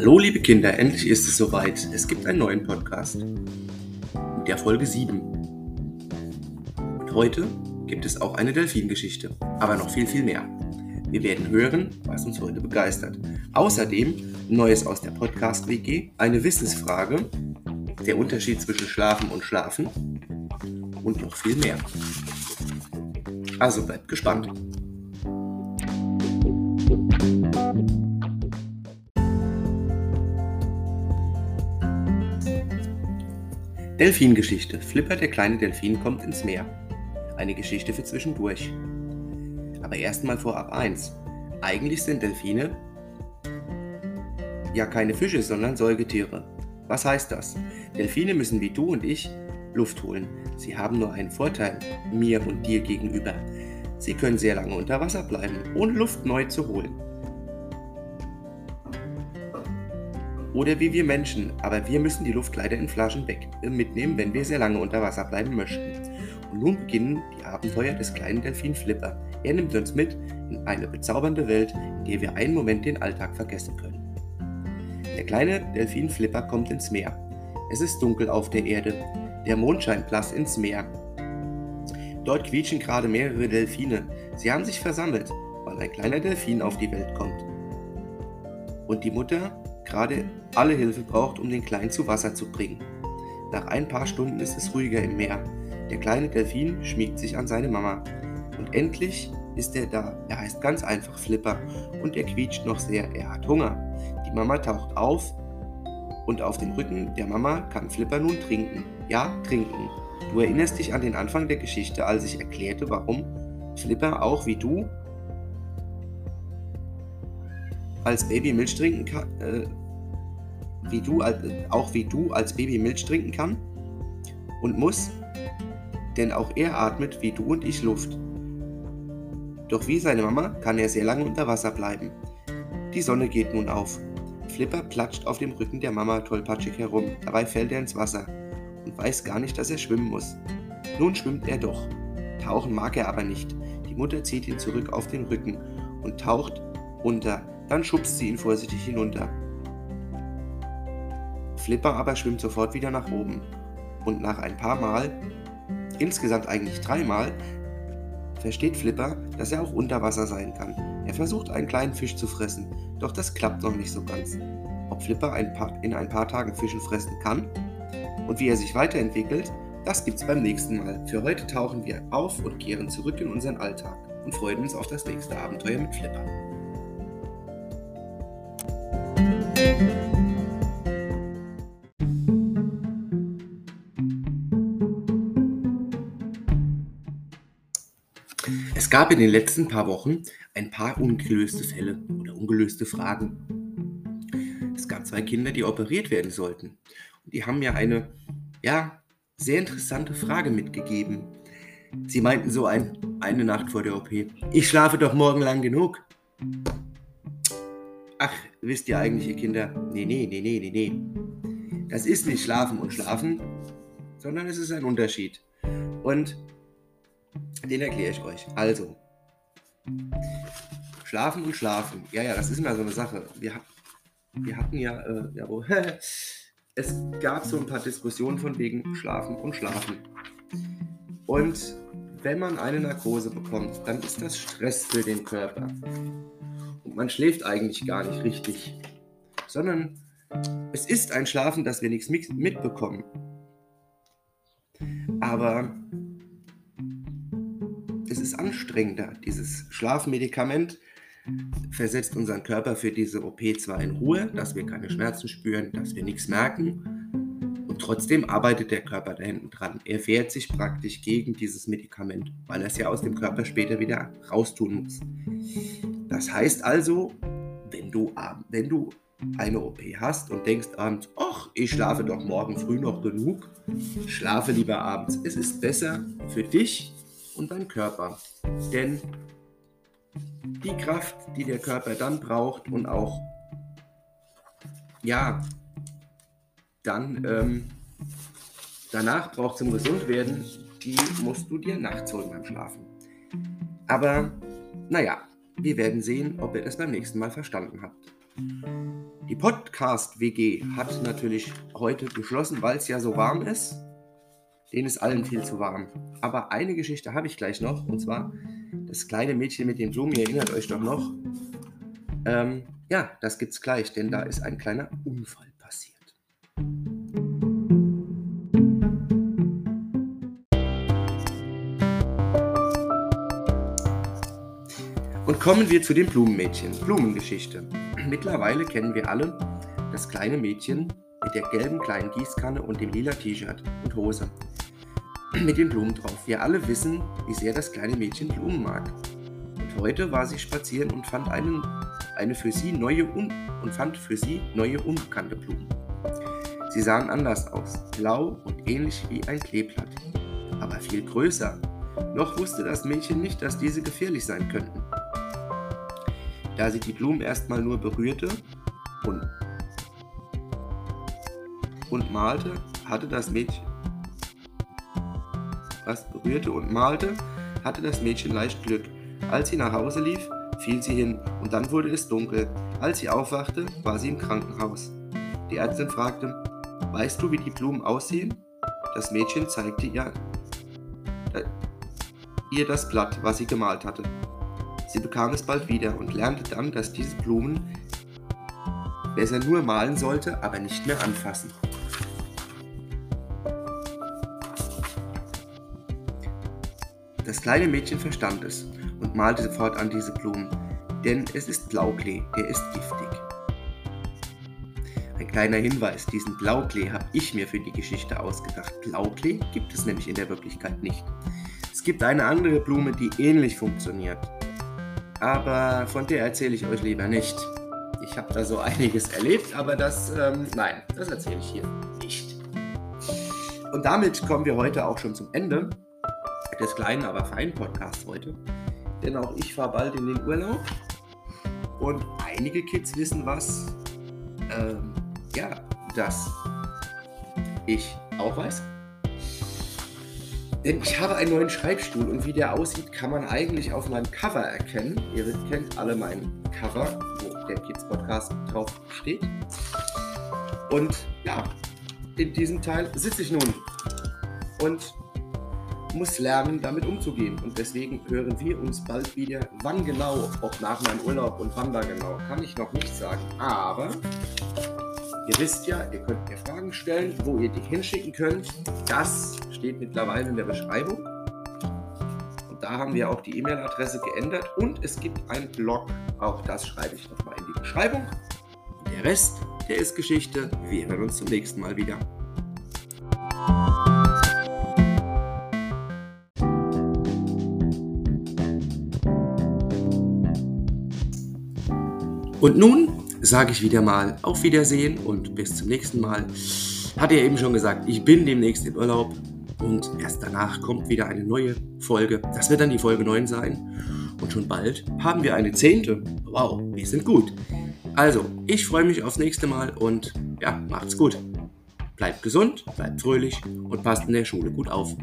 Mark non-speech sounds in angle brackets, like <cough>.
Hallo liebe Kinder, endlich ist es soweit. Es gibt einen neuen Podcast. In der Folge 7. Und heute gibt es auch eine Delfingeschichte, aber noch viel, viel mehr. Wir werden hören, was uns heute begeistert. Außerdem Neues aus der Podcast-WG, eine Wissensfrage, der Unterschied zwischen Schlafen und Schlafen und noch viel mehr. Also bleibt gespannt. Delfingeschichte. Flipper, der kleine Delfin, kommt ins Meer. Eine Geschichte für zwischendurch. Aber erstmal vorab eins. Eigentlich sind Delfine ja keine Fische, sondern Säugetiere. Was heißt das? Delfine müssen wie du und ich Luft holen. Sie haben nur einen Vorteil mir und dir gegenüber. Sie können sehr lange unter Wasser bleiben, ohne Luft neu zu holen. Oder wie wir Menschen, aber wir müssen die Luft leider in Flaschen weg äh, mitnehmen, wenn wir sehr lange unter Wasser bleiben möchten. Und nun beginnen die Abenteuer des kleinen Delfin Flipper. Er nimmt uns mit in eine bezaubernde Welt, in der wir einen Moment den Alltag vergessen können. Der kleine Delfin Flipper kommt ins Meer. Es ist dunkel auf der Erde. Der Mond scheint blass ins Meer. Dort quietschen gerade mehrere Delfine. Sie haben sich versammelt, weil ein kleiner Delfin auf die Welt kommt. Und die Mutter gerade alle Hilfe braucht, um den Kleinen zu Wasser zu bringen. Nach ein paar Stunden ist es ruhiger im Meer. Der kleine Delfin schmiegt sich an seine Mama. Und endlich ist er da. Er heißt ganz einfach Flipper und er quietscht noch sehr. Er hat Hunger. Die Mama taucht auf und auf dem Rücken der Mama kann Flipper nun trinken. Ja, trinken. Du erinnerst dich an den Anfang der Geschichte, als ich erklärte, warum Flipper auch wie du als Baby Milch trinken kann, äh, wie du, auch wie du als Baby Milch trinken kann und muss, denn auch er atmet wie du und ich Luft. Doch wie seine Mama kann er sehr lange unter Wasser bleiben. Die Sonne geht nun auf. Flipper platscht auf dem Rücken der Mama tollpatschig herum. Dabei fällt er ins Wasser und weiß gar nicht, dass er schwimmen muss. Nun schwimmt er doch. Tauchen mag er aber nicht. Die Mutter zieht ihn zurück auf den Rücken und taucht unter. Dann schubst sie ihn vorsichtig hinunter. Flipper aber schwimmt sofort wieder nach oben. Und nach ein paar Mal, insgesamt eigentlich dreimal, versteht Flipper, dass er auch unter Wasser sein kann. Er versucht einen kleinen Fisch zu fressen, doch das klappt noch nicht so ganz. Ob Flipper ein paar, in ein paar Tagen Fischen fressen kann und wie er sich weiterentwickelt, das gibt's beim nächsten Mal. Für heute tauchen wir auf und kehren zurück in unseren Alltag und freuen uns auf das nächste Abenteuer mit Flipper. Es gab in den letzten paar Wochen ein paar ungelöste Fälle oder ungelöste Fragen. Es gab zwei Kinder, die operiert werden sollten. Und die haben mir eine, ja, sehr interessante Frage mitgegeben. Sie meinten so ein, eine Nacht vor der OP. Ich schlafe doch morgen lang genug. Ach, wisst ihr eigentlich, ihr Kinder? Nee, nee, nee, nee, nee, nee. Das ist nicht Schlafen und Schlafen, sondern es ist ein Unterschied. Und den erkläre ich euch. Also, Schlafen und Schlafen. Ja, ja, das ist immer so eine Sache. Wir, wir hatten ja, äh, ja wo, <laughs> es gab so ein paar Diskussionen von wegen Schlafen und Schlafen. Und wenn man eine Narkose bekommt, dann ist das Stress für den Körper. Und man schläft eigentlich gar nicht richtig, sondern es ist ein Schlafen, dass wir nichts mitbekommen. Aber es anstrengender. Dieses Schlafmedikament versetzt unseren Körper für diese OP zwar in Ruhe, dass wir keine Schmerzen spüren, dass wir nichts merken. Und trotzdem arbeitet der Körper da hinten dran. Er wehrt sich praktisch gegen dieses Medikament, weil er es ja aus dem Körper später wieder raustun muss. Das heißt also, wenn du, wenn du eine OP hast und denkst abends, ach, ich schlafe doch morgen früh noch genug, schlafe lieber abends. Es ist besser für dich und dein Körper. Denn die Kraft, die der Körper dann braucht und auch, ja, dann ähm, danach braucht zum Gesundwerden, die musst du dir nachts holen beim Schlafen. Aber naja, wir werden sehen, ob ihr das beim nächsten Mal verstanden habt. Die Podcast-WG hat natürlich heute geschlossen, weil es ja so warm ist. Denen ist allen viel zu warm. Aber eine Geschichte habe ich gleich noch, und zwar das kleine Mädchen mit den Blumen. Ihr erinnert euch doch noch. Ähm, ja, das gibt's gleich, denn da ist ein kleiner Unfall passiert. Und kommen wir zu den Blumenmädchen. Blumengeschichte. Mittlerweile kennen wir alle das kleine Mädchen mit der gelben kleinen Gießkanne und dem lila T-Shirt und Hose <clears throat> mit den Blumen drauf. Wir alle wissen, wie sehr das kleine Mädchen Blumen mag. Und heute war sie spazieren und fand einen, eine für sie neue un und fand für sie neue unbekannte Blumen. Sie sahen anders aus, blau und ähnlich wie ein Kleeblatt, aber viel größer. Noch wusste das Mädchen nicht, dass diese gefährlich sein könnten da sie die Blumen erstmal nur berührte und, und malte, hatte das Mädchen was berührte und malte, hatte das Mädchen leicht Glück. Als sie nach Hause lief, fiel sie hin und dann wurde es dunkel. Als sie aufwachte, war sie im Krankenhaus. Die Ärztin fragte, weißt du, wie die Blumen aussehen? Das Mädchen zeigte ihr, ihr das Blatt, was sie gemalt hatte. Sie bekam es bald wieder und lernte dann, dass diese Blumen besser nur malen sollte, aber nicht mehr anfassen. Das kleine Mädchen verstand es und malte sofort an diese Blumen, denn es ist Blauklee, der ist giftig. Ein kleiner Hinweis, diesen Blauklee habe ich mir für die Geschichte ausgedacht. Blauklee gibt es nämlich in der Wirklichkeit nicht. Es gibt eine andere Blume, die ähnlich funktioniert aber von der erzähle ich euch lieber nicht. Ich habe da so einiges erlebt, aber das, ähm, nein, das erzähle ich hier nicht. Und damit kommen wir heute auch schon zum Ende des kleinen, aber feinen Podcasts heute. Denn auch ich fahre bald in den Urlaub. Und einige Kids wissen was, ähm, ja, dass ich auch weiß. Denn ich habe einen neuen Schreibstuhl und wie der aussieht, kann man eigentlich auf meinem Cover erkennen. Ihr kennt alle mein Cover, wo der Kids Podcast drauf steht. Und ja, in diesem Teil sitze ich nun und muss lernen, damit umzugehen. Und deswegen hören wir uns bald wieder. Wann genau, ob nach meinem Urlaub und wann da genau, kann ich noch nicht sagen. Aber Ihr wisst ja, ihr könnt mir Fragen stellen, wo ihr die hinschicken könnt. Das steht mittlerweile in der Beschreibung. Und da haben wir auch die E-Mail-Adresse geändert und es gibt einen Blog. Auch das schreibe ich nochmal in die Beschreibung. Der Rest, der ist Geschichte. Wir hören uns zum nächsten Mal wieder. Und nun sage ich wieder mal auf Wiedersehen und bis zum nächsten Mal. Hatte ja eben schon gesagt, ich bin demnächst im Urlaub und erst danach kommt wieder eine neue Folge. Das wird dann die Folge 9 sein. Und schon bald haben wir eine zehnte. Wow, wir sind gut. Also, ich freue mich aufs nächste Mal und ja, macht's gut. Bleibt gesund, bleibt fröhlich und passt in der Schule gut auf.